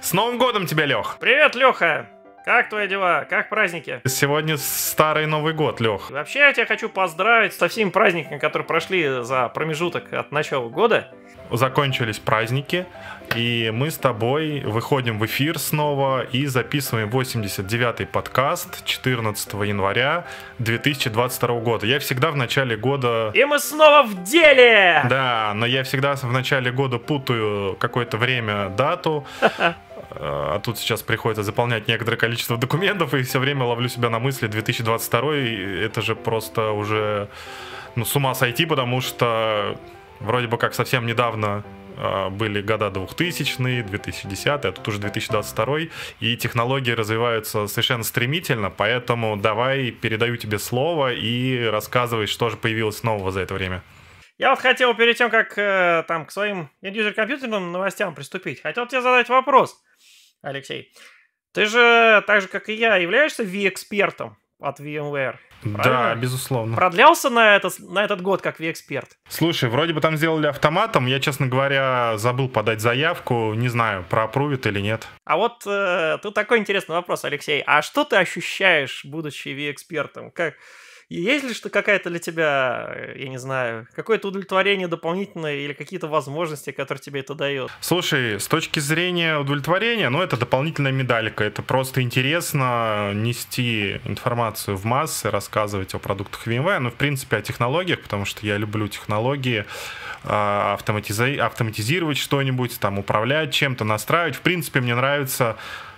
С Новым годом тебя, Лех! Привет, Леха! Как твои дела? Как праздники? Сегодня старый Новый год, Лех. Вообще, я тебя хочу поздравить со всеми праздниками, которые прошли за промежуток от начала года. Закончились праздники, и мы с тобой выходим в эфир снова и записываем 89-й подкаст 14 января 2022 года. Я всегда в начале года... И мы снова в деле! Да, но я всегда в начале года путаю какое-то время, дату. А тут сейчас приходится заполнять некоторое количество документов, и все время ловлю себя на мысли 2022 это же просто уже ну, с ума сойти, потому что вроде бы как совсем недавно а, были года 2000-е, 2010 а тут уже 2022 и технологии развиваются совершенно стремительно, поэтому давай передаю тебе слово и рассказывай, что же появилось нового за это время. Я вот хотел перед тем, как э, там к своим индюзер-компьютерным новостям приступить, хотел тебе задать вопрос. Алексей, ты же, так же как и я, являешься V-экспертом от VMware. Правильно? Да, безусловно. Продлялся на, это, на этот год как V-эксперт? Слушай, вроде бы там сделали автоматом. Я, честно говоря, забыл подать заявку. Не знаю, проапрувит или нет. А вот э, тут такой интересный вопрос, Алексей. А что ты ощущаешь, будучи V-экспертом? Как, есть ли что какая-то для тебя, э, я не знаю, какое-то удовлетворение дополнительное или какие-то возможности, которые тебе это дает? Слушай, с точки зрения удовлетворения, ну, это дополнительная медалька. Это просто интересно нести информацию в массы, рассказывать о продуктах VMware, ну, в принципе, о технологиях, потому что я люблю технологии, а, автоматизи- автоматизировать что-нибудь, там, управлять чем-то, настраивать. В принципе, мне нравится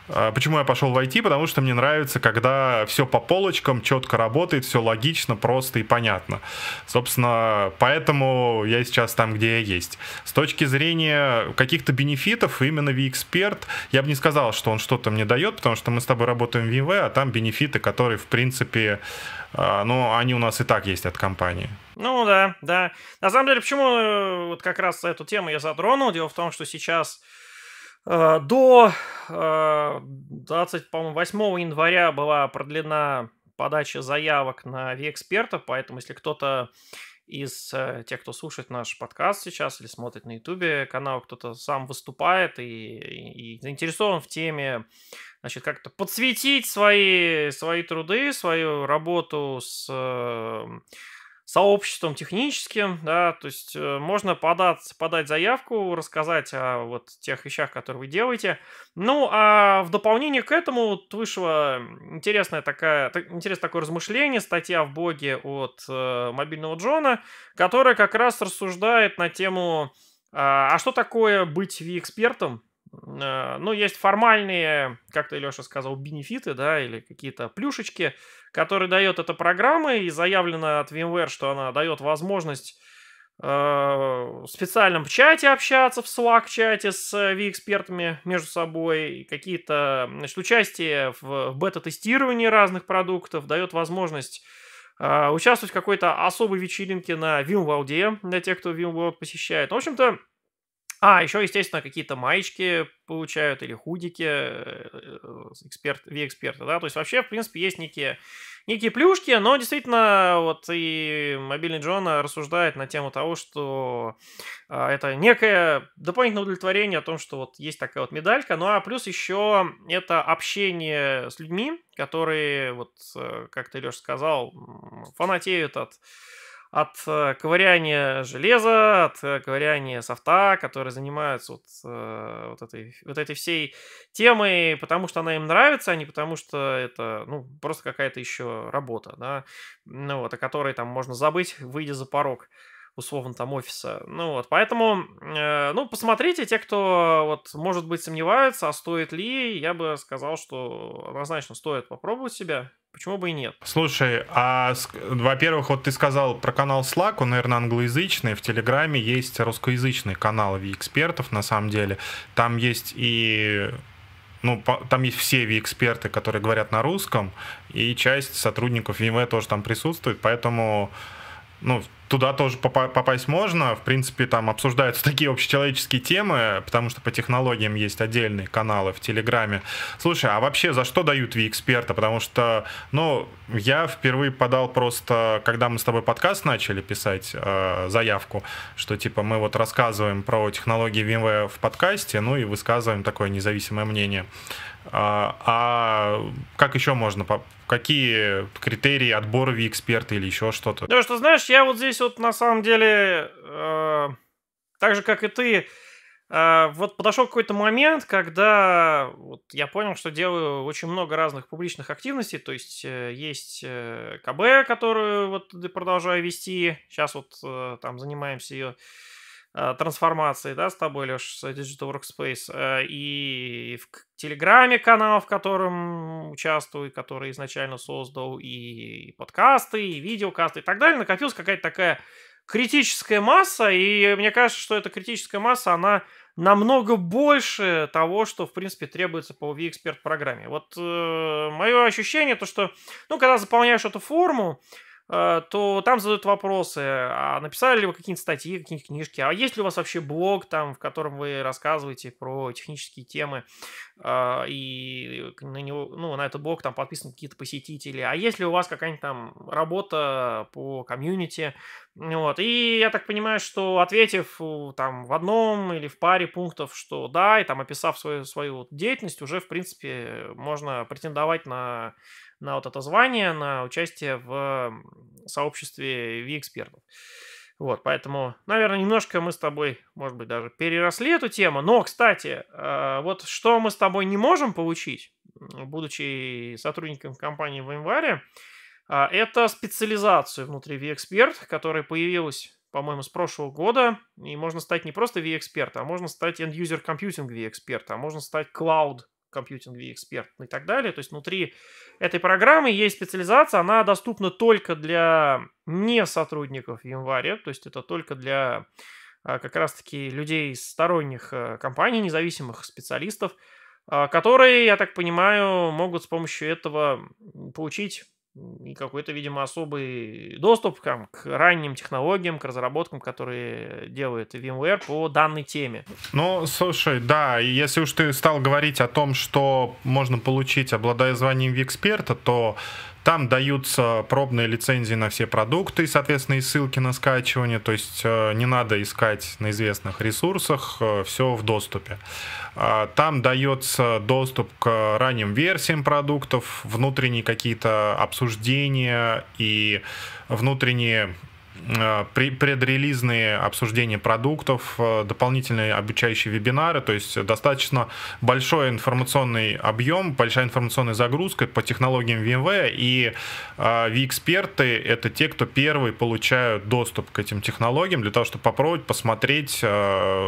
почему я пошел в IT? Потому что мне нравится, когда все по полочкам четко работает, все логично, просто и понятно. Собственно, поэтому я сейчас там, где я есть. С точки зрения каких-то бенефитов, именно vExpert, я бы не сказал, что он что-то мне дает, потому что мы с тобой работаем в VMware, а там бенефиты, которые, в принципе, а, ну, они у нас и так есть от компании. Ну да, да. На самом деле, почему э, вот как раз эту тему я затронул? Дело в том, что сейчас Э, до 28 э, января была продлена подача заявок на V-экспертов, поэтому если кто-то из э, тех, кто слушает наш подкаст сейчас или смотрит на YouTube канал, кто-то сам выступает и, и, и заинтересован в теме, значит, как-то подсветить свои, свои труды, свою работу с сообществом техническим, да, то есть э, можно подать, подать заявку, рассказать о вот тех вещах, которые вы делаете. Ну, а в дополнение к этому вышла интересная такая, интересное такое размышление, статья в блоге от э, мобильного Джона, которая как раз рассуждает на тему, а, а что такое быть V-экспертом, Э, ну, есть формальные, как ты, Леша сказал, бенефиты, да, или какие-то плюшечки, которые дает эта программа, и заявлено от VMware, что она дает возможность э, в специальном чате общаться, в Slack-чате с V-экспертами между собой, какие-то, значит, участие в бета-тестировании разных продуктов, дает возможность э, участвовать в какой-то особой вечеринке на VMworld для тех, кто VMworld посещает. В общем-то, а, еще, естественно, какие-то маечки получают или худики э, эксперт, V-эксперта, да, то есть вообще, в принципе, есть некие, некие плюшки, но действительно, вот и мобильный Джон рассуждает на тему того, что а, это некое дополнительное удовлетворение о том, что вот есть такая вот медалька, ну а плюс еще это общение с людьми, которые, вот, э, как ты, Леша, сказал, фанатеют от от э, ковыряния железа, от э, ковыряния софта, которые занимаются вот, э, вот, этой, вот этой всей темой, потому что она им нравится, а не потому что это ну, просто какая-то еще работа, да, ну, вот, о которой там можно забыть, выйдя за порог условно там офиса. Ну вот, поэтому, э, ну, посмотрите, те, кто вот, может быть, сомневаются, а стоит ли, я бы сказал, что однозначно стоит попробовать себя, Почему бы и нет? Слушай, а, во-первых, вот ты сказал про канал Slack, он, наверное, англоязычный. В Телеграме есть русскоязычный канал V-экспертов, на самом деле. Там есть и ну, там есть все V-эксперты, которые говорят на русском, и часть сотрудников VMware тоже там присутствует, поэтому, ну, туда тоже попасть можно. В принципе, там обсуждаются такие общечеловеческие темы, потому что по технологиям есть отдельные каналы в Телеграме. Слушай, а вообще за что дают V-эксперта? Потому что, ну, я впервые подал просто, когда мы с тобой подкаст начали писать, э, заявку, что типа мы вот рассказываем про технологии VMware в подкасте, ну и высказываем такое независимое мнение. А, а как еще можно какие критерии отбора V-эксперта или еще что-то? Да, что знаешь, я вот здесь вот на самом деле, э, так же как и ты, э, вот подошел какой-то момент, когда вот я понял, что делаю очень много разных публичных активностей, то есть э, есть э, КБ, которую вот продолжаю вести, сейчас вот э, там занимаемся ее трансформации, да, с тобой, Леш, с Digital Workspace, э, и в Телеграме канал, в котором участвую, который изначально создал, и подкасты, и видеокасты, и так далее, накопилась какая-то такая критическая масса, и мне кажется, что эта критическая масса, она намного больше того, что, в принципе, требуется по V-эксперт программе. Вот э, мое ощущение, то, что, ну, когда заполняешь эту форму, Э, то там задают вопросы, а написали ли вы какие-нибудь статьи, какие-нибудь книжки, а есть ли у вас вообще блог, там, в котором вы рассказываете про технические темы, а, и на него, ну, на этот блог там подписаны какие-то посетители, а есть ли у вас какая-нибудь там работа по комьюнити, вот, и я так понимаю, что ответив там в одном или в паре пунктов, что да, и там описав свою, свою деятельность, уже, в принципе, можно претендовать на на вот это звание, на участие в сообществе V-экспертов. Вот, поэтому, наверное, немножко мы с тобой, может быть, даже переросли эту тему. Но, кстати, э, вот что мы с тобой не можем получить, будучи сотрудником компании в январе, это специализацию внутри V-эксперт, которая появилась по-моему, с прошлого года, и можно стать не просто V-эксперт, а можно стать end-user computing V-эксперт, а можно стать cloud computing V-эксперт и так далее. То есть внутри этой программы есть специализация, она доступна только для не сотрудников января, то есть это только для а, как раз-таки людей сторонних э, компаний, независимых специалистов, а, которые, я так понимаю, могут с помощью этого получить и какой-то, видимо, особый доступ к, к ранним технологиям, к разработкам, которые делает VMware по данной теме. Ну, слушай, да, если уж ты стал говорить о том, что можно получить, обладая званием V-эксперта, то там даются пробные лицензии на все продукты, соответственно, и ссылки на скачивание. То есть э, не надо искать на известных ресурсах, э, все в доступе. А, там дается доступ к ранним версиям продуктов, внутренние какие-то обсуждения и внутренние предрелизные обсуждения продуктов, э, дополнительные обучающие вебинары, то есть достаточно большой информационный объем, большая информационная загрузка по технологиям VMware, и V-эксперты э, — это те, кто первые получают доступ к этим технологиям для того, чтобы попробовать посмотреть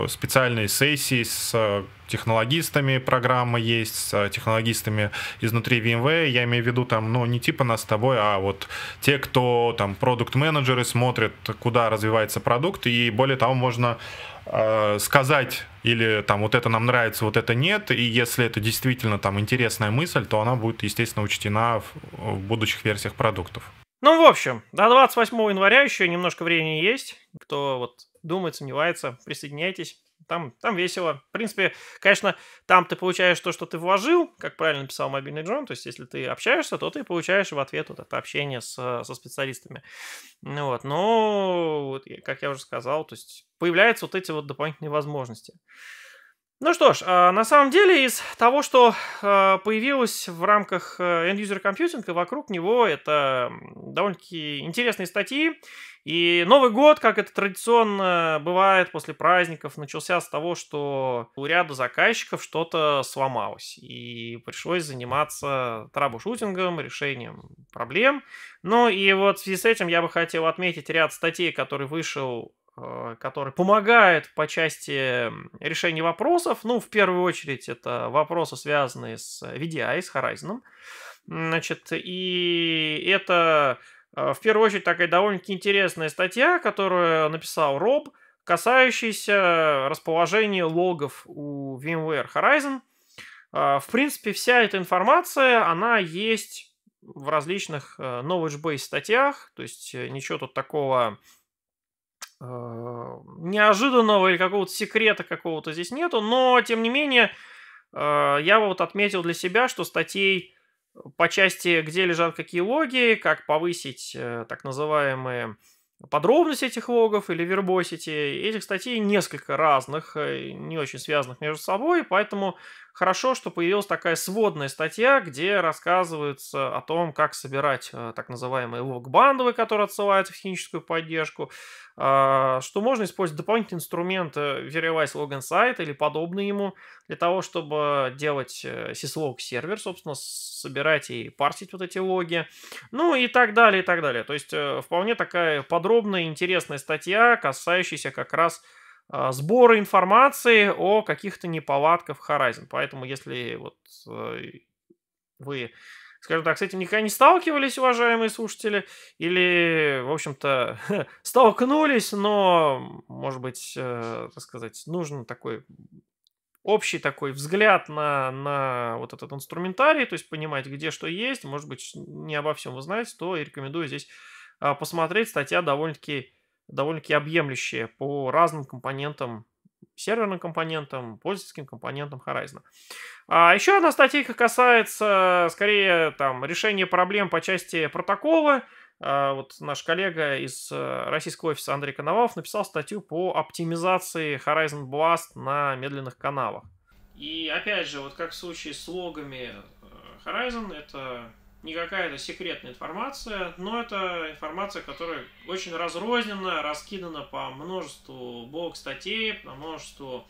специальные сессии с технологистами программа есть, с технологистами изнутри VMware. Я имею в виду там, ну, не типа нас с тобой, а вот те, кто там продукт-менеджеры смотрят, куда развивается продукт, и более того, можно э, сказать или там вот это нам нравится, вот это нет, и если это действительно там интересная мысль, то она будет, естественно, учтена в, в будущих версиях продуктов. Ну, в общем, до 28 января еще немножко времени есть. Кто вот думает, сомневается, присоединяйтесь. Там, там весело. В принципе, конечно, там ты получаешь то, что ты вложил, как правильно написал мобильный Джон. То есть, если ты общаешься, то ты получаешь в ответ вот это общение с, со специалистами. Ну, вот. Но, вот, как я уже сказал, то есть появляются вот эти вот дополнительные возможности. Ну что ж, а, на самом деле из того, что а, появилось в рамках э, end-user computing, вокруг него это довольно-таки интересные статьи. И Новый год, как это традиционно бывает после праздников, начался с того, что у ряда заказчиков что-то сломалось. И пришлось заниматься трабл-шутингом, решением проблем. Ну и вот в связи с этим я бы хотел отметить ряд статей, который вышел который помогает по части решения вопросов. Ну, в первую очередь, это вопросы, связанные с VDI, с Horizon. Значит, и это э, в первую очередь такая довольно-таки интересная статья, которую написал Роб, касающаяся расположения логов у VMware Horizon. Э, в принципе, вся эта информация, она есть в различных knowledge base статьях, то есть ничего тут такого неожиданного или какого-то секрета какого-то здесь нету, но, тем не менее, я вот отметил для себя, что статей по части, где лежат какие логи, как повысить так называемые подробности этих логов или вербосити. Этих статей несколько разных, э, не очень связанных между собой, поэтому хорошо, что появилась такая сводная статья, где рассказывается о том, как собирать э, так называемые лог-бандовые, которые отсылаются в техническую поддержку, а, что можно использовать дополнительный инструмент Veriwise Log Insight или подобный ему для того, чтобы делать э, syslog сервер, собственно, собирать и парсить вот эти логи, ну и так далее, и так далее. То есть э, вполне такая подробная, интересная статья, касающаяся как раз сбора информации о каких-то неполадках в Horizon. Поэтому если вот э, вы скажем так, с этим никогда не сталкивались, уважаемые слушатели, или, в общем-то, столкнулись, но, может быть, э, так сказать, нужен такой общий такой взгляд на, на вот этот инструментарий, то есть понимать, где что есть, может быть, не обо всем вы знаете, то и рекомендую здесь а, посмотреть. Статья довольно-таки довольно-таки объемлющая по разным компонентам серверным компонентам, пользовательским компонентам Horizon. А еще одна статейка касается, скорее, там, решения проблем по части протокола. А, вот наш коллега из э, российского офиса Андрей Коновалов написал статью по оптимизации Horizon Blast на медленных каналах. И опять же, вот как в случае с логами э, Horizon, это не какая-то секретная информация, но это информация, которая очень разрознена, раскидана по множеству блог-статей, по множеству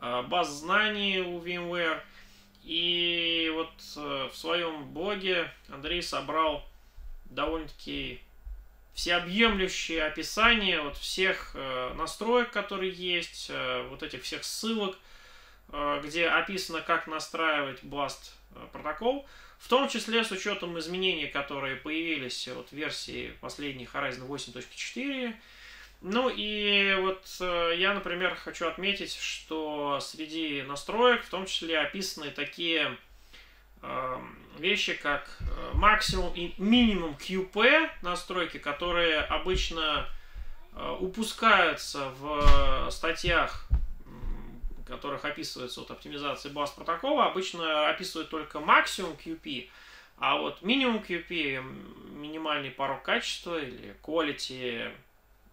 э, баз знаний у VMware. И вот э, в своем блоге Андрей собрал довольно-таки всеобъемлющее описание вот всех э, настроек, которые есть, э, вот этих всех ссылок, где описано, как настраивать Blast протокол. В том числе с учетом изменений, которые появились вот в версии последней Horizon 8.4. Ну и вот э, я, например, хочу отметить, что среди настроек в том числе описаны такие э, вещи, как э, максимум и минимум QP настройки, которые обычно э, упускаются в статьях которых описывается вот оптимизация баз протокола, обычно описывают только максимум QP, а вот минимум QP, минимальный порог качества или quality,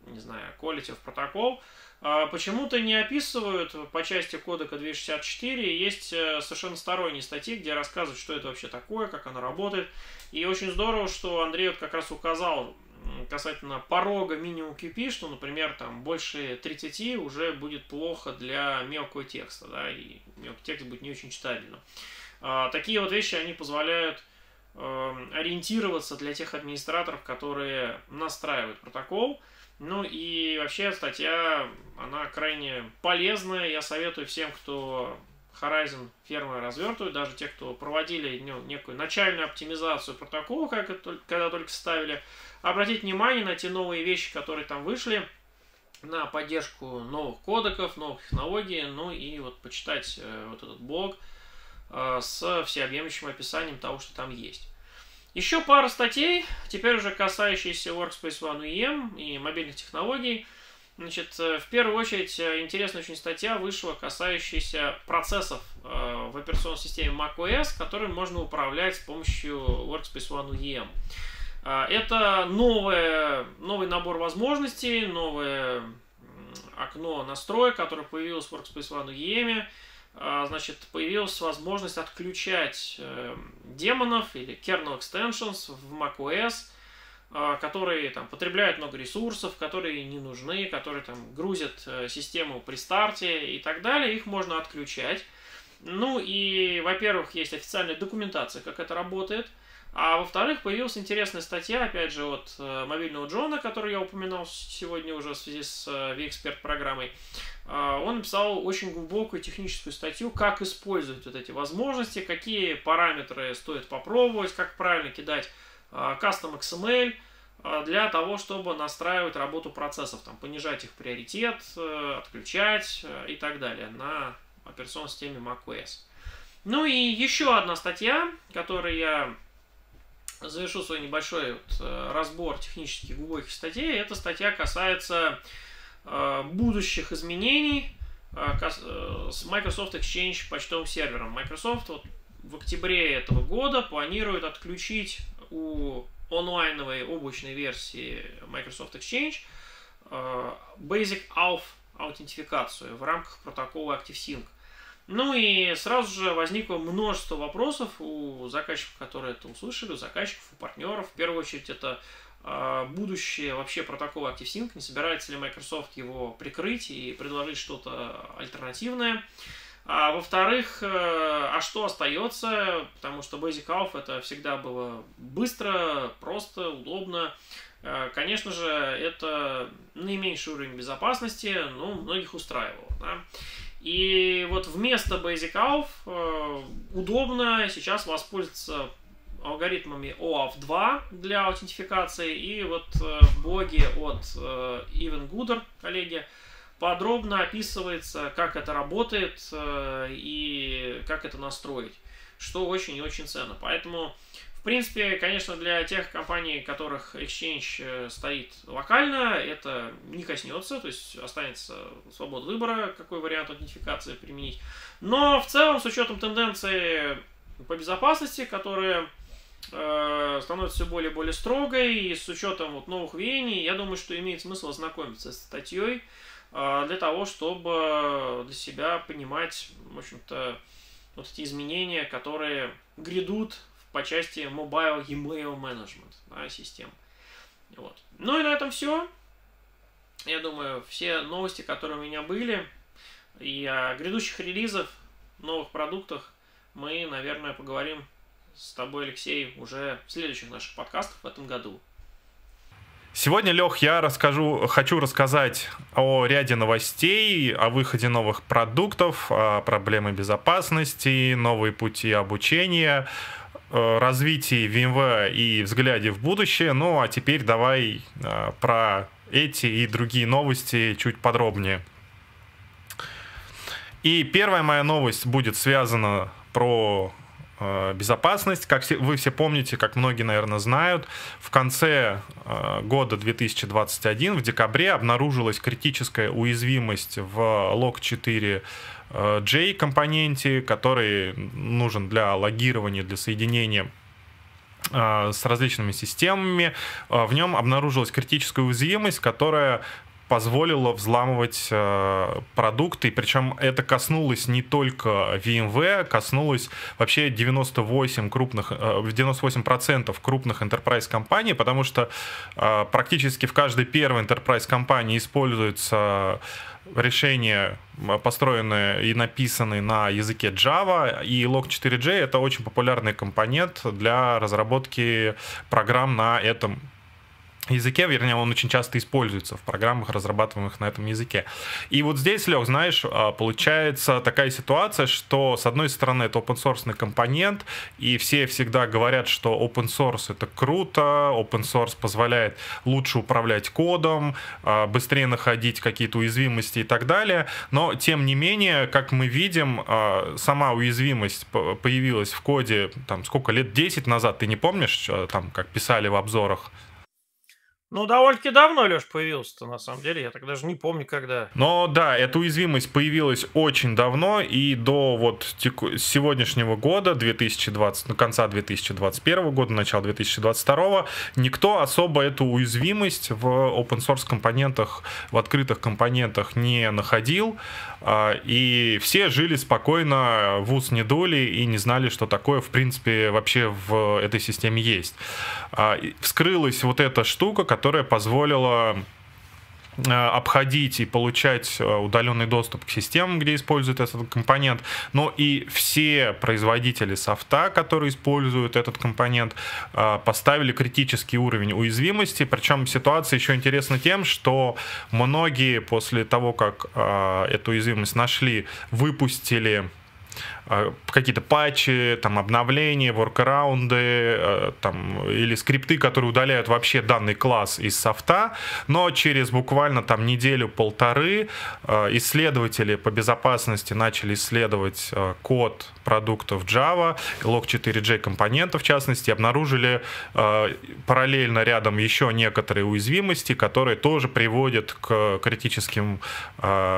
не знаю, quality в протокол, а, почему-то не описывают по части кодека 264. Есть э, совершенно сторонние статьи, где рассказывают, что это вообще такое, как оно работает. И очень здорово, что Андрей вот как раз указал касательно порога минимум QP, что, например, там больше 30 уже будет плохо для мелкого текста, да, и мелкий текст будет не очень читабельным. А, такие вот вещи, они позволяют э, ориентироваться для тех администраторов, которые настраивают протокол. Ну и вообще статья, она крайне полезная. Я советую всем, кто Horizon фермы развертывают, даже те, кто проводили ну, некую начальную оптимизацию протокола, как это, когда только ставили, обратить внимание на те новые вещи, которые там вышли, на поддержку новых кодеков, новых технологий, ну и вот почитать э, вот этот блог э, с всеобъемлющим описанием того, что там есть. Еще пара статей, теперь уже касающиеся Workspace ONE UEM и мобильных технологий. Значит, э, в первую очередь, интересная очень статья вышла, касающаяся процессов в операционной системе macOS, которые можно управлять с помощью Workspace ONE UEM. А, это новое, новый набор возможностей, новое окно настроек, которое появилось в Workspace ONE UEM. А, значит, появилась возможность отключать э, демонов или kernel extensions в macOS, а, которые там потребляют много ресурсов, которые не нужны, которые там грузят э, систему при старте и так далее. Их можно отключать. Ну и, во-первых, есть официальная документация, как это работает – а во-вторых, появилась интересная статья, опять же, от э, мобильного Джона, который я упоминал сегодня уже в связи с э, V-Expert программой. Э, он написал очень глубокую техническую статью, как использовать вот эти возможности, какие параметры стоит попробовать, как правильно кидать э, Custom XML э, для того, чтобы настраивать работу процессов, там, понижать их приоритет, э, отключать э, и так далее на операционной системе macOS. Ну и еще одна статья, которую я завершу свой небольшой вот, э, разбор технических глубоких статей. Эта статья касается будущих изменений с Microsoft Exchange почтовым сервером. Microsoft вот в октябре этого года планирует отключить у онлайновой облачной версии Microsoft Exchange Basic Auth аутентификацию в рамках протокола ActiveSync. Ну и сразу же возникло множество вопросов у заказчиков, которые это услышали, у заказчиков, у партнеров. В первую очередь это э, будущее вообще протокола ActiveSync, не собирается ли Microsoft его прикрыть и предложить что-то альтернативное. А во-вторых, э, а что остается, потому что Basic Auth это всегда было быстро, просто, удобно. Э, конечно же, это наименьший уровень безопасности, но многих устраивало. Да? И вот вместо Basic Auth э, удобно сейчас воспользоваться алгоритмами OAuth 2 для аутентификации. И вот э, в блоге от Even Gooder, коллеги, подробно описывается, как это работает и как это настроить, что очень и очень ценно. Поэтому в принципе, конечно, для тех компаний, которых Exchange э, стоит локально, это не коснется, то есть останется свобода выбора, какой вариант аутентификации применить. Но в целом, с учетом тенденции по безопасности, которая э, становится все более и более строгой, и с учетом вот новых веяний, я думаю, что имеет смысл ознакомиться с статьей э, для того, чтобы для себя понимать, в общем-то, вот эти изменения, которые грядут по части Mobile Email Management да, систем. Вот. Ну и на этом все. Я думаю, все новости, которые у меня были, и о грядущих релизах, новых продуктах, мы, наверное, поговорим с тобой, Алексей, уже в следующих наших подкастах в этом году. Сегодня, Лех, я расскажу, хочу рассказать о ряде новостей, о выходе новых продуктов, о проблемах безопасности, новые пути обучения, развитии VMware и взгляде в будущее. Ну а теперь давай э, про эти и другие новости чуть подробнее. И первая моя новость будет связана про э, безопасность. Как вы все помните, как многие, наверное, знают, в конце года 2021, в декабре, обнаружилась критическая уязвимость в log 4 J-компоненте, который нужен для логирования, для соединения э, с различными системами. Э, в нем обнаружилась критическая уязвимость, которая позволила взламывать э, продукты, причем это коснулось не только VMware, коснулось вообще 98 крупных, э, 98% крупных enterprise компаний, потому что э, практически в каждой первой enterprise компании используется решения, построенные и написанные на языке Java, и Log4j — это очень популярный компонент для разработки программ на этом языке, вернее, он очень часто используется в программах, разрабатываемых на этом языке. И вот здесь, Лех, знаешь, а, получается такая ситуация, что, с одной стороны, это open source компонент, и все всегда говорят, что open source это круто, open source позволяет лучше управлять кодом, а, быстрее находить какие-то уязвимости и так далее, но, тем не менее, как мы видим, а, сама уязвимость появилась в коде, там, сколько, лет 10 назад, ты не помнишь, там, как писали в обзорах? Ну, довольно-таки давно, Леш, появился-то, на самом деле. Я так даже не помню, когда. Но да, эта уязвимость появилась очень давно, и до вот теку... сегодняшнего года, 2020, ну, конца 2021 года, начала 2022, никто особо эту уязвимость в open source компонентах, в открытых компонентах не находил. А, и все жили спокойно, в ус не дули и не знали, что такое, в принципе, вообще в этой системе есть. А, вскрылась вот эта штука, которая позволила Э, обходить и получать э, удаленный доступ к системам, где используют этот компонент. Но и все производители софта, которые используют этот компонент, э, поставили критический уровень уязвимости. Причем ситуация еще интересна тем, что многие после того, как эту уязвимость нашли, выпустили какие-то патчи, там обновления, воркараунды, э, там, или скрипты, которые удаляют вообще данный класс из софта, но через буквально там неделю-полторы исследователи по безопасности начали исследовать код продуктов Java, Log4j компонентов в частности, обнаружили параллельно рядом еще некоторые уязвимости, которые тоже приводят к критическим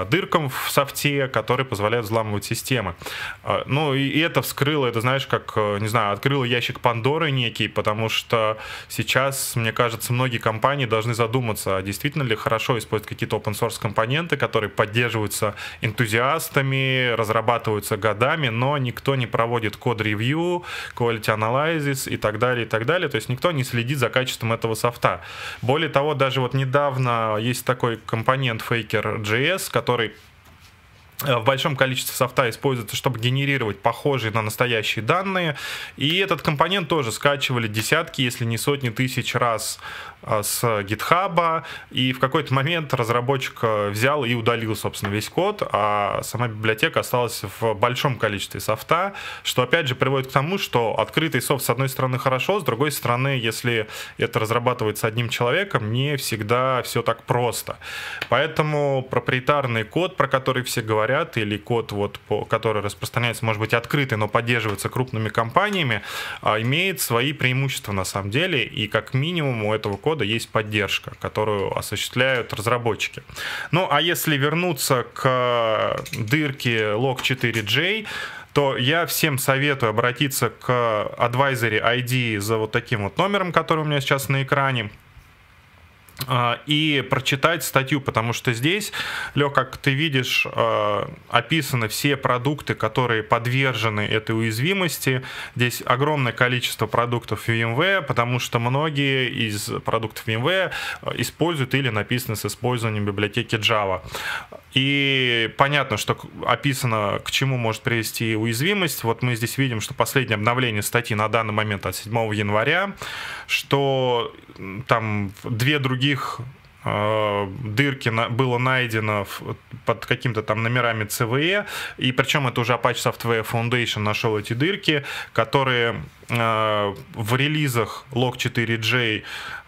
дыркам в софте, которые позволяют взламывать системы. А, ну и это вскрыло, это знаешь, как, э, не знаю, открыло ящик Пандоры некий, потому что сейчас, мне кажется, многие компании должны задуматься, а действительно ли хорошо использовать какие-то open source компоненты, которые поддерживаются энтузиастами, разрабатываются годами, но никто не проводит код-ревью, quality analysis и так далее, и так далее. То есть никто не следит за качеством этого софта. Более того, даже вот недавно есть такой компонент Faker.js, который Э, в большом количестве софта используется, чтобы генерировать похожие на настоящие данные. И этот компонент тоже скачивали десятки, если не сотни тысяч раз с GitHub, и в какой-то момент разработчик э, взял и удалил, собственно, весь код, а сама библиотека осталась в большом количестве софта, что, опять же, приводит к тому, что открытый софт, с одной стороны, хорошо, с другой стороны, если это разрабатывается одним человеком, не всегда все так просто. Поэтому проприетарный код, про который все говорят, или код, вот, по, который распространяется, может быть, открытый, но поддерживается крупными компаниями, а, имеет свои преимущества на самом деле, и как минимум у этого кода кода есть поддержка, которую осуществляют разработчики. Ну, а если вернуться к дырке log4j, то я всем советую обратиться к advisory ID за вот таким вот номером, который у меня сейчас на экране. А, и прочитать статью, потому что здесь, Лег, как ты видишь, а, описаны все продукты, которые подвержены этой уязвимости. Здесь огромное количество продуктов VMware, потому что многие из продуктов VMware используют или написаны с использованием библиотеки Java. И понятно, что описано, к чему может привести уязвимость. Вот мы здесь видим, что последнее обновление статьи на данный момент от 7 января, что там две других э, дырки было найдено под каким-то там номерами CVE, и причем это уже Apache Software Foundation нашел эти дырки, которые в релизах Log4j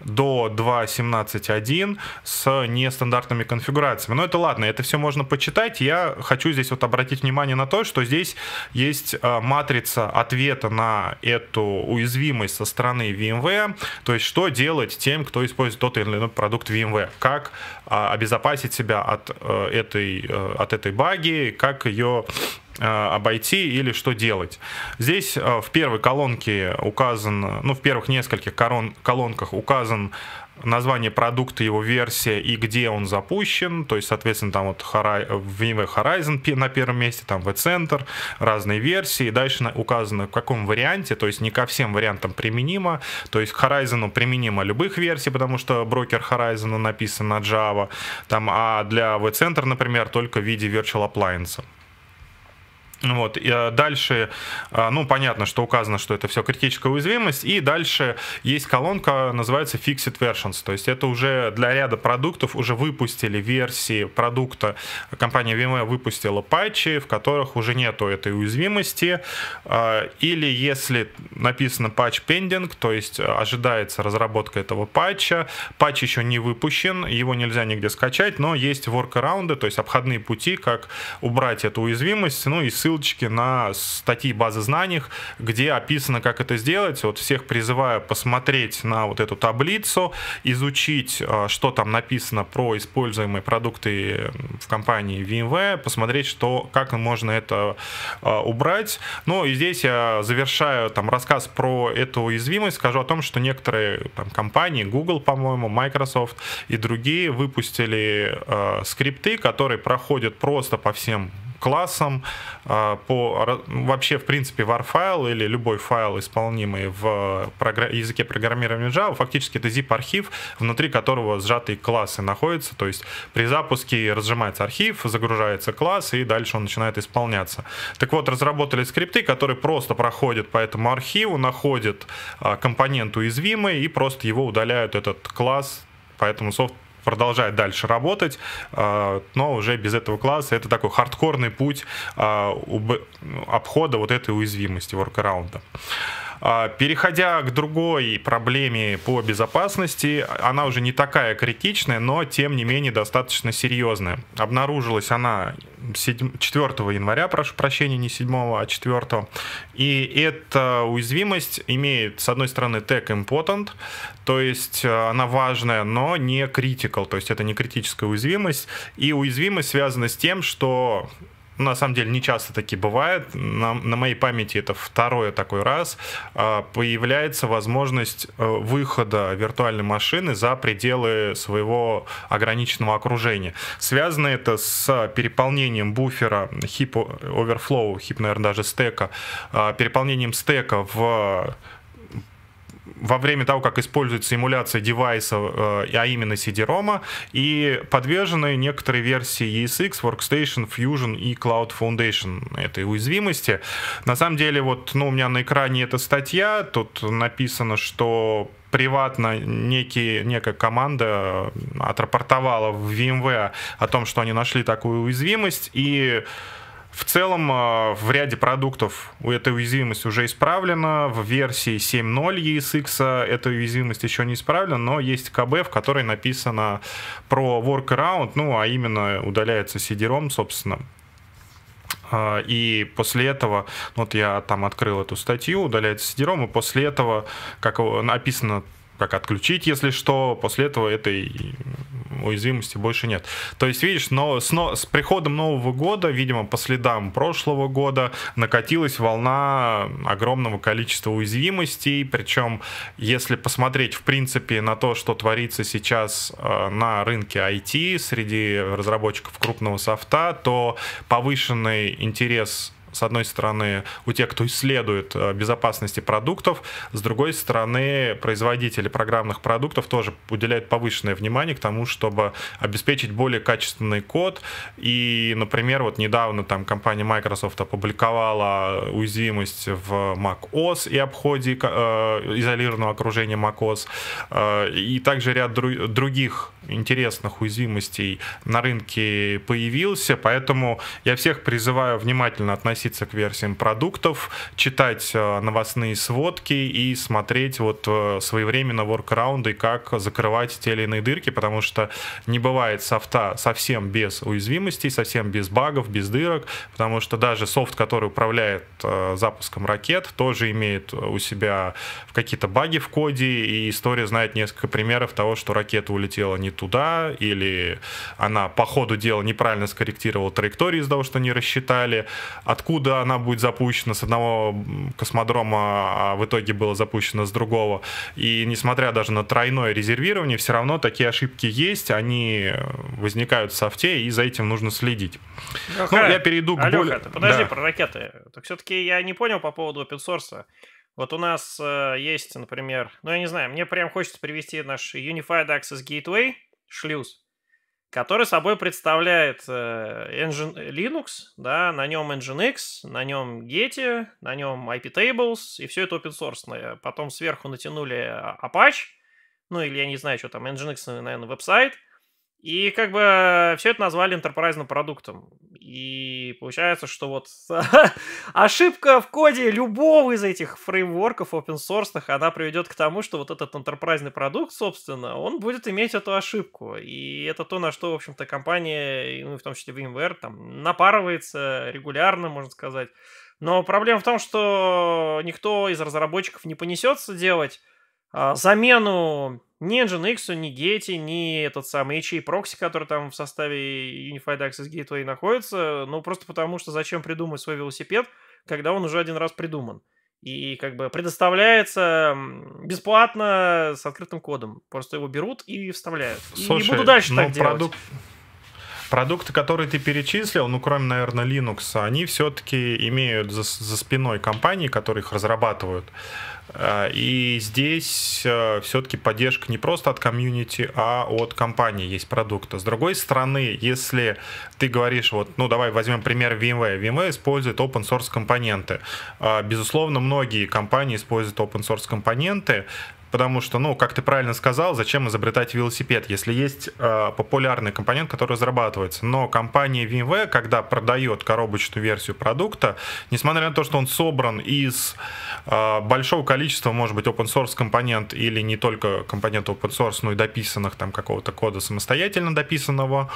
до 2.17.1 с нестандартными конфигурациями. Но это ладно, это все можно почитать. Я хочу здесь вот обратить внимание на то, что здесь есть э, матрица ответа на эту уязвимость со стороны VMware, то есть что делать тем, кто использует тот или иной продукт VMware, как а, обезопасить себя от э, этой, от этой баги, как ее Э, обойти или что делать. Здесь э, в первой колонке указан, ну в первых нескольких корон, колонках указан название продукта, его версия и где он запущен. То есть, соответственно, там вот VMware Horizon на первом месте, там vCenter, разные версии. Дальше указано, в каком варианте, то есть не ко всем вариантам применимо. То есть к Horizon применимо любых версий, потому что брокер Horizon написан на Java. Там, а для vCenter, например, только в виде Virtual Appliance. Вот. И а, дальше, а, ну, понятно, что указано, что это все критическая уязвимость. И дальше есть колонка, называется Fixed Versions. То есть это уже для ряда продуктов уже выпустили версии продукта. Компания VMware выпустила патчи, в которых уже нету этой уязвимости. А, или если написано патч pending, то есть ожидается разработка этого патча, патч еще не выпущен, его нельзя нигде скачать, но есть workarounds, то есть обходные пути, как убрать эту уязвимость, ну и ссылки ссылочки на статьи базы знаний, где описано, как это сделать. Вот всех призываю посмотреть на вот эту таблицу, изучить, а, что там написано про используемые продукты в компании VMware, посмотреть, что, как можно это а, убрать. Ну и здесь я завершаю там рассказ про эту уязвимость, скажу о том, что некоторые там, компании, Google, по-моему, Microsoft и другие выпустили э, скрипты, которые проходят просто по всем классом, а, по вообще, в принципе, var-файл или любой файл, исполнимый в языке программирования Java, фактически это zip-архив, внутри которого сжатые классы находятся, то есть при запуске разжимается архив, загружается класс, и дальше он начинает исполняться. Так вот, разработали скрипты, которые просто проходят по этому архиву, находят а, компонент уязвимый и просто его удаляют, этот класс, поэтому софт продолжает дальше работать, но уже без этого класса. Это такой хардкорный путь обхода вот этой уязвимости, воркараунда. А, переходя к другой проблеме по безопасности, она уже не такая критичная, но тем не менее достаточно серьезная. Обнаружилась она 7, 4 января, прошу прощения, не 7, а 4. И эта уязвимость имеет, с одной стороны, tag important, то есть э, она важная, но не critical, то есть это не критическая уязвимость. И уязвимость связана с тем, что на самом деле не часто таки бывает. На, на моей памяти это второй такой раз. А, появляется возможность э, выхода виртуальной машины за пределы своего ограниченного окружения. Связано это с переполнением буфера хип overflow, хип, наверное, даже стека, а, переполнением стека в во время того, как используется эмуляция девайса, э, а именно CD-ROM, и подвержены некоторые версии ESX, Workstation, Fusion и Cloud Foundation этой уязвимости. На самом деле, вот ну, у меня на экране эта статья, тут написано, что приватно некие, некая команда отрапортовала в VMware о том, что они нашли такую уязвимость, и в целом, а, в ряде продуктов эта уязвимость уже исправлена. В версии 7.0 ESX эта уязвимость еще не исправлена, но есть КБ, в которой написано про workaround, ну, а именно удаляется CD-ROM, собственно. А, и после этого, вот я там открыл эту статью, удаляется CD-ROM, и после этого, как написано как отключить, если что, после этого этой уязвимости больше нет. То есть, видишь, но с, но, с приходом Нового года, видимо, по следам прошлого года накатилась волна огромного количества уязвимостей, причем, если посмотреть, в принципе, на то, что творится сейчас э, на рынке IT среди разработчиков крупного софта, то повышенный интерес с одной стороны, у тех, кто исследует э, безопасности продуктов, с другой стороны, производители программных продуктов тоже уделяют повышенное внимание к тому, чтобы обеспечить более качественный код. И, например, вот недавно там компания Microsoft опубликовала уязвимость в macOS и обходе э, изолированного окружения macOS. Э, и также ряд дру- других интересных уязвимостей на рынке появился, поэтому я всех призываю внимательно относиться к версиям продуктов, читать э, новостные сводки и смотреть вот э, своевременно воркараунды, как закрывать те или иные дырки, потому что не бывает софта совсем без уязвимостей, совсем без багов, без дырок, потому что даже софт, который управляет э, запуском ракет, тоже имеет у себя какие-то баги в коде, и история знает несколько примеров того, что ракета улетела не туда, или она по ходу дела неправильно скорректировала траекторию из-за того, что не рассчитали, откуда она будет запущена с одного космодрома, а в итоге было запущено с другого. И несмотря даже на тройное резервирование, все равно такие ошибки есть, они возникают в софте, и за этим нужно следить. Леха, ну, я перейду к Алёха, более... подожди, да. про ракеты. Так все-таки я не понял по поводу open source. Вот у нас э, есть, например, ну я не знаю, мне прям хочется привести наш Unified Access Gateway, шлюз, который собой представляет э, Engine, Linux, да, на нем Nginx, на нем Getty, на нем iptables, и все это open source. Потом сверху натянули Apache, ну или я не знаю, что там, Nginx, наверное, веб-сайт, и как бы все это назвали enterprise продуктом. И получается, что вот ошибка в коде любого из этих фреймворков open source, она приведет к тому, что вот этот enterprise продукт, собственно, он будет иметь эту ошибку. И это то, на что, в общем-то, компания, ну, в том числе VMware, там, напарывается регулярно, можно сказать. Но проблема в том, что никто из разработчиков не понесется делать замену ни Nginx, ни Getty, ни этот самый HA прокси, который там в составе Unified Access Gateway находится, ну просто потому, что зачем придумать свой велосипед, когда он уже один раз придуман. И как бы предоставляется бесплатно с открытым кодом. Просто его берут и вставляют. Слушай, и не буду дальше так продукт... делать. Продукты, которые ты перечислил, ну, кроме, наверное, Linux, они все-таки имеют за, за спиной компании, которые их разрабатывают и здесь э, все-таки поддержка не просто от комьюнити, а от компании есть продукта. С другой стороны, если ты говоришь, вот, ну давай возьмем пример VMware. VMware использует open source компоненты. Безусловно, многие компании используют open source компоненты, потому что, ну, как ты правильно сказал, зачем изобретать велосипед, если есть э, популярный компонент, который разрабатывается. Но компания VMware, когда продает коробочную версию продукта, несмотря на то, что он собран из э, большого количества, может быть, open source компонент или не только компонент open source, но и дописанных там какого-то кода самостоятельно дописанного,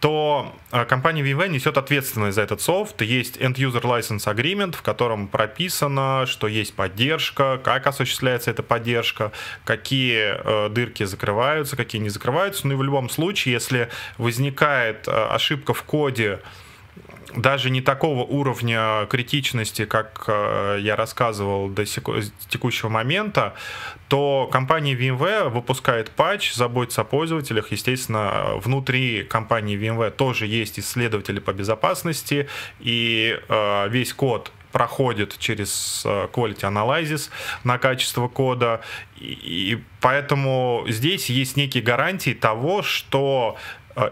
то э, компания VMware несет ответственность за этот софт. Есть End-User License Agreement, в котором прописано, что есть поддержка, как осуществляется эта поддержка, какие э, дырки закрываются, какие не закрываются. Ну и в любом случае, если возникает э, ошибка в коде, даже не такого уровня критичности, как э, я рассказывал до текущего момента, то компания VMware выпускает патч, заботится о пользователях. Естественно, внутри компании VMware тоже есть исследователи по безопасности, и э, весь код проходит через э, Quality Analysis на качество кода. И поэтому здесь есть некие гарантии того, что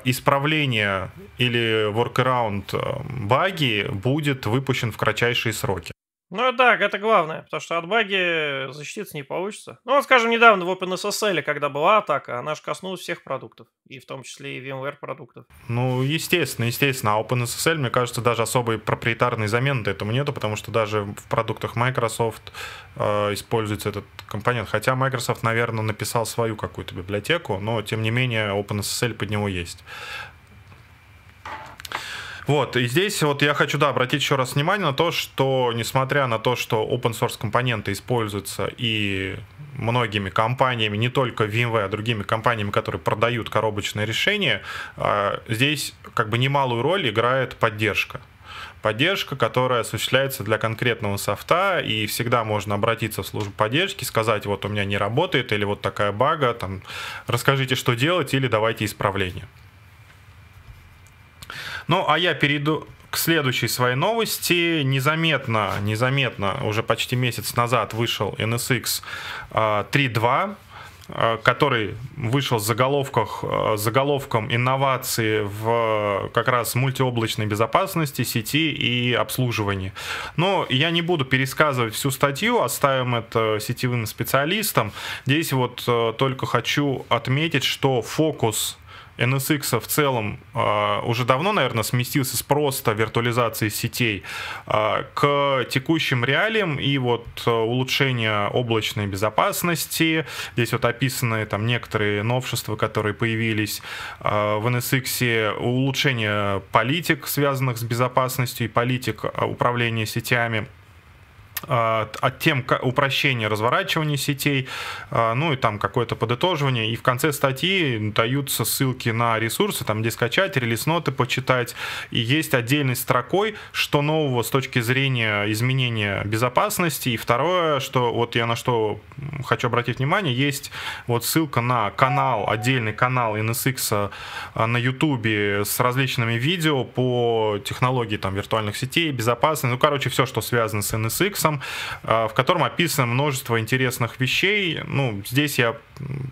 исправление или workaround э, баги будет выпущен в кратчайшие сроки. Ну да, это главное, потому что от баги защититься не получится. Ну вот, скажем, недавно в OpenSSL, когда была атака, она же коснулась всех продуктов, и в том числе и VMware продуктов. Ну, естественно, естественно. А OpenSSL, мне кажется, даже особой проприетарной замены этому нету, потому что даже в продуктах Microsoft э, используется этот компонент. Хотя Microsoft, наверное, написал свою какую-то библиотеку, но, тем не менее, OpenSSL под него есть. Вот, и здесь вот я хочу, да, обратить еще раз внимание на то, что несмотря на то, что open source компоненты используются и многими компаниями, не только VMware, а другими компаниями, которые продают коробочные решения, а, здесь как бы немалую роль играет поддержка поддержка, которая осуществляется для конкретного софта, и всегда можно обратиться в службу поддержки, сказать, вот у меня не работает, или вот такая бага, там, расскажите, что делать, или давайте исправление. Ну, а я перейду к следующей своей новости. Незаметно, незаметно, уже почти месяц назад вышел NSX 3.2 а, а, который вышел с заголовках, а, заголовком инновации в как раз мультиоблачной безопасности, сети и обслуживании. Но я не буду пересказывать всю статью, оставим это сетевым специалистам. Здесь вот только хочу отметить, что фокус NSX в целом а, уже давно, наверное, сместился с просто виртуализации сетей а, к текущим реалиям и вот а, улучшение облачной безопасности. Здесь вот описаны там некоторые новшества, которые появились в NSX, улучшение политик, связанных с безопасностью и политик управления сетями от тем упрощения разворачивания сетей, а, ну и там какое-то подытоживание. И в конце статьи даются ссылки на ресурсы, там где скачать, релиз-ноты почитать. И есть отдельной строкой, что нового с точки зрения изменения безопасности. И второе, что вот я на что хочу обратить внимание, есть вот ссылка на канал, отдельный канал NSX а, на YouTube с различными видео по технологии там виртуальных сетей, безопасности, ну короче все, что связано с NSX, курсом, а, в котором описано множество интересных вещей. Ну, здесь я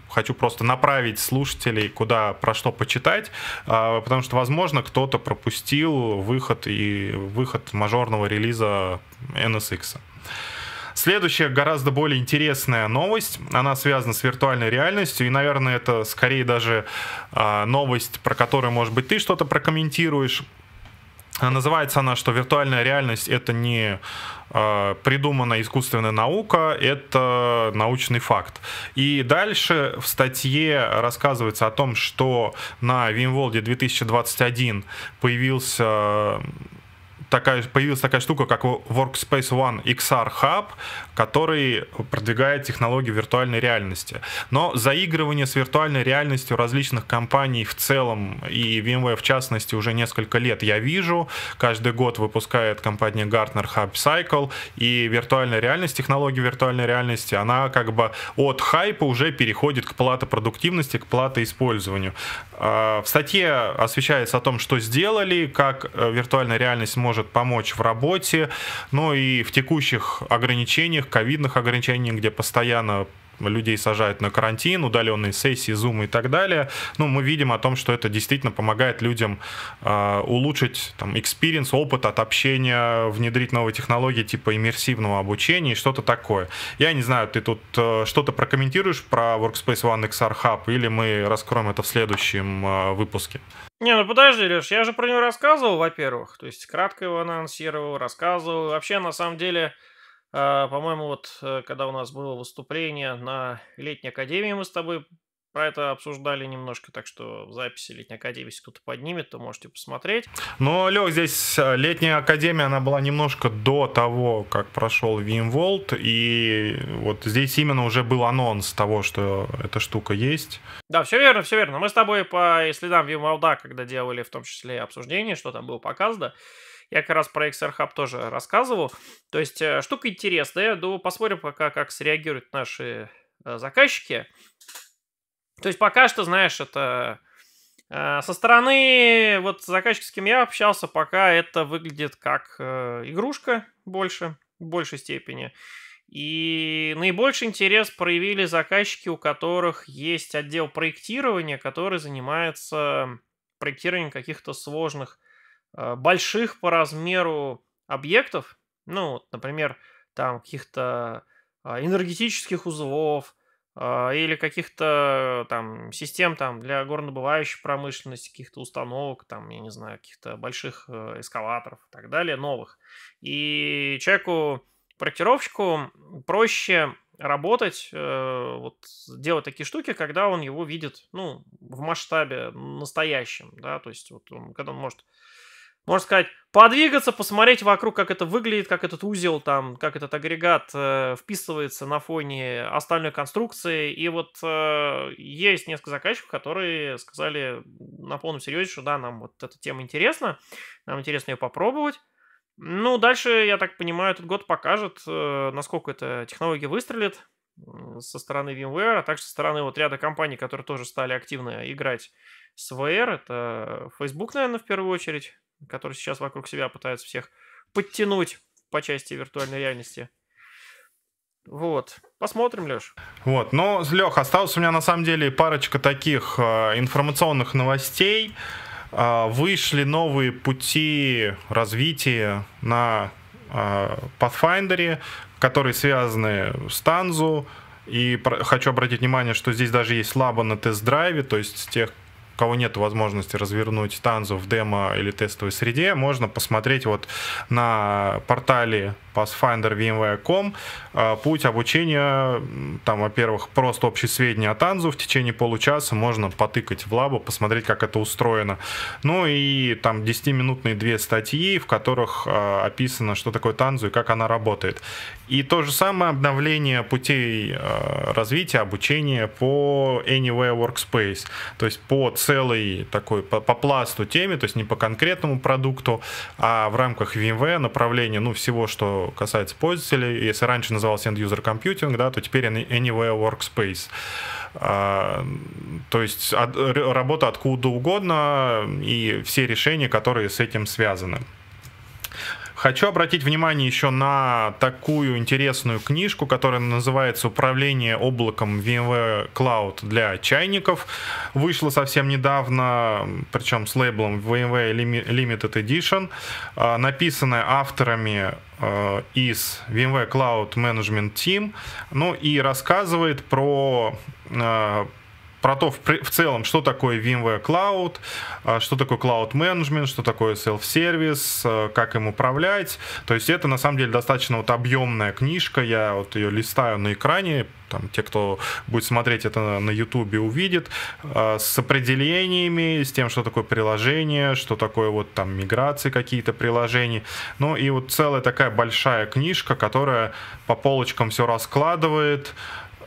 хочу просто направить слушателей, куда про что почитать, а, потому что, возможно, кто-то пропустил выход и выход мажорного релиза NSX. Следующая гораздо более интересная новость, она связана с виртуальной реальностью, и, наверное, это скорее даже а, новость, про которую, может быть, ты что-то прокомментируешь. Называется она, что виртуальная реальность это не э, придуманная искусственная наука, это научный факт. И дальше в статье рассказывается о том, что на VMworld 2021 появился такая, появилась такая штука, как Workspace ONE XR Hub, который продвигает технологии виртуальной реальности. Но заигрывание с виртуальной реальностью различных компаний в целом и VMware в частности уже несколько лет я вижу. Каждый год выпускает компания Gartner Hub Cycle, и виртуальная реальность, технология виртуальной реальности, она как бы от хайпа уже переходит к платопродуктивности, к платоиспользованию. А, в статье освещается о том, что сделали, как э, виртуальная реальность может помочь в работе, ну и в текущих ограничениях, ковидных ограничениях, где постоянно людей сажают на карантин, удаленные сессии, Zoom и так далее. Ну, мы видим о том, что это действительно помогает людям э, улучшить там experience, опыт от общения, внедрить новые технологии типа иммерсивного обучения и что-то такое. Я не знаю, ты тут э, что-то прокомментируешь про Workspace ONE XR Hub или мы раскроем это в следующем э, выпуске? Не, ну подожди, Леш, я же про него рассказывал, во-первых. То есть кратко его анонсировал, рассказывал. Вообще, на самом деле, по-моему, вот э, когда у нас было выступление на летней академии, мы с тобой про это обсуждали немножко, так что в записи летней академии, если кто-то поднимет, то можете посмотреть. Но, Лех, здесь э, летняя академия, она была немножко до того, как прошел VMworld, и вот здесь именно уже был анонс того, что эта штука есть. Да, все верно, все верно. Мы с тобой по следам VMworld, когда делали в том числе обсуждение, что там было показано, я как раз про XR Hub тоже рассказывал. То есть э, штука интересная. Ну, посмотрим пока, как среагируют наши э, заказчики. То есть пока что, знаешь, это э, со стороны вот заказчика, с кем я общался, пока это выглядит как игрушка больше, в большей степени. И наибольший интерес проявили заказчики, у которых есть отдел проектирования, который занимается проектированием каких-то сложных, больших по размеру объектов. Ну, например, там каких-то э, энергетических узлов, а, или каких-то там систем там для горнодобывающей промышленности, каких-то установок, там, я не знаю, каких-то больших э, эскалаторов и так далее, новых. И человеку, проектировщику проще работать, э, вот делать такие штуки, когда он его видит, ну, в масштабе настоящем, да, то есть вот он, когда он может можно сказать, подвигаться, посмотреть вокруг, как это выглядит, как этот узел, там, как этот агрегат э, вписывается на фоне остальной конструкции. И вот э, есть несколько заказчиков, которые сказали на полном серьезе, что да, нам вот эта тема интересна, нам интересно ее попробовать. Ну, дальше, я так понимаю, этот год покажет, э, насколько эта технология выстрелит со стороны VMware, а также со стороны вот ряда компаний, которые тоже стали активно играть с VR. Это Facebook, наверное, в первую очередь, который сейчас вокруг себя пытается всех подтянуть по части виртуальной реальности. Вот. Посмотрим, Леш. Вот. Но, Лех, осталось у меня на самом деле парочка таких э, информационных новостей. Э, вышли новые пути развития на э, Pathfinder, которые связаны с Танзу. И про- хочу обратить внимание, что здесь даже есть лаба на тест-драйве, то есть тех, кого нет возможности развернуть танзу в демо или тестовой среде, можно посмотреть вот на портале Pathfinder VMware.com а, путь обучения, там, во-первых, просто общие сведения о танзу в течение получаса, можно потыкать в лабу, посмотреть, как это устроено. Ну и там 10-минутные две статьи, в которых э, описано, что такое танзу и как она работает. И то же самое обновление путей э, развития, обучения по Anywhere Workspace, то есть по целой такой, по, по пласту теме, то есть не по конкретному продукту, а в рамках VMware направления, ну, всего, что касается пользователей, если раньше назывался End-User Computing, да, то теперь Anywhere Workspace. А, то есть от, работа откуда угодно и все решения, которые с этим связаны. Хочу обратить внимание еще на такую интересную книжку, которая называется «Управление облаком VMware Cloud для чайников». Вышла совсем недавно, причем с лейблом VMware Limited Edition, а, написанная авторами а, из VMware Cloud Management Team, ну и рассказывает про а, про то в, в целом, что такое VMware Cloud, а, что такое Cloud Management, что такое self-service, а, как им управлять. То есть это на самом деле достаточно вот объемная книжка, я вот ее листаю на экране, там, те, кто будет смотреть это на YouTube, увидит, а, с определениями, с тем, что такое приложение, что такое вот там миграции какие-то приложений. Ну и вот целая такая большая книжка, которая по полочкам все раскладывает,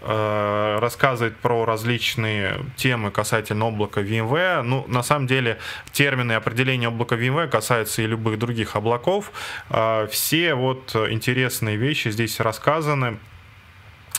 Э, рассказывает про различные темы касательно облака VMware. Ну, на самом деле, термины определения облака VMware касаются и любых других облаков. Э, все вот интересные вещи здесь рассказаны.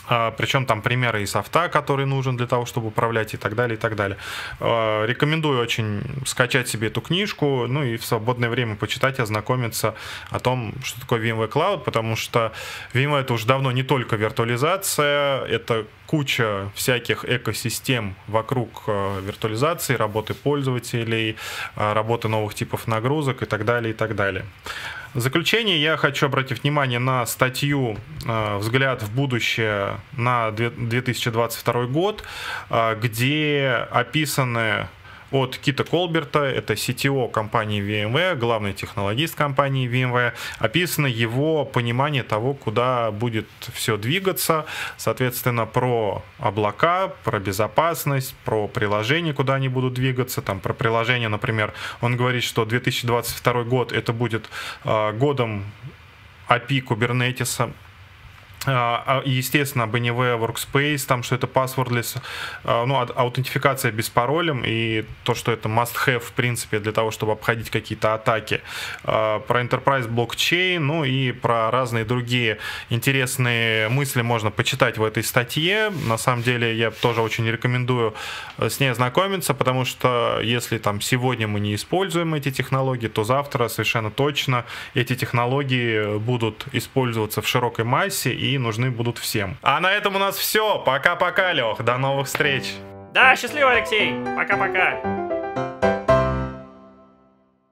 А, Причем там примеры и софта, который нужен для того, чтобы управлять и так далее, и так далее. А, рекомендую очень скачать себе эту книжку, ну и в свободное время почитать, ознакомиться о том, что такое VMware Cloud, потому что VMware это уже давно не только виртуализация, это куча всяких экосистем вокруг а, виртуализации, работы пользователей, работы новых типов нагрузок и так далее, и так далее. В заключение я хочу обратить внимание на статью э, «Взгляд в будущее» на 2022 год, э, где описаны от Кита Колберта, это CTO компании VMware, главный технологист компании VMware. Описано его понимание того, куда будет все двигаться, соответственно, про облака, про безопасность, про приложения, куда они будут двигаться, там про приложения, например, он говорит, что 2022 год это будет э, годом API Kubernetes, естественно, BNV Workspace, там, что это passwordless, а, ну, аутентификация без паролем и то, что это must-have, в принципе, для того, чтобы обходить какие-то атаки. Про Enterprise Blockchain, ну и про разные другие интересные мысли можно почитать в этой статье. На самом деле, я тоже очень рекомендую э, с ней ознакомиться, потому что если там сегодня мы не используем эти технологии, то завтра совершенно точно эти технологии будут использоваться в широкой массе нужны будут всем. А на этом у нас все. Пока-пока, Лех. До новых встреч. Да, счастливо, Алексей. Пока-пока.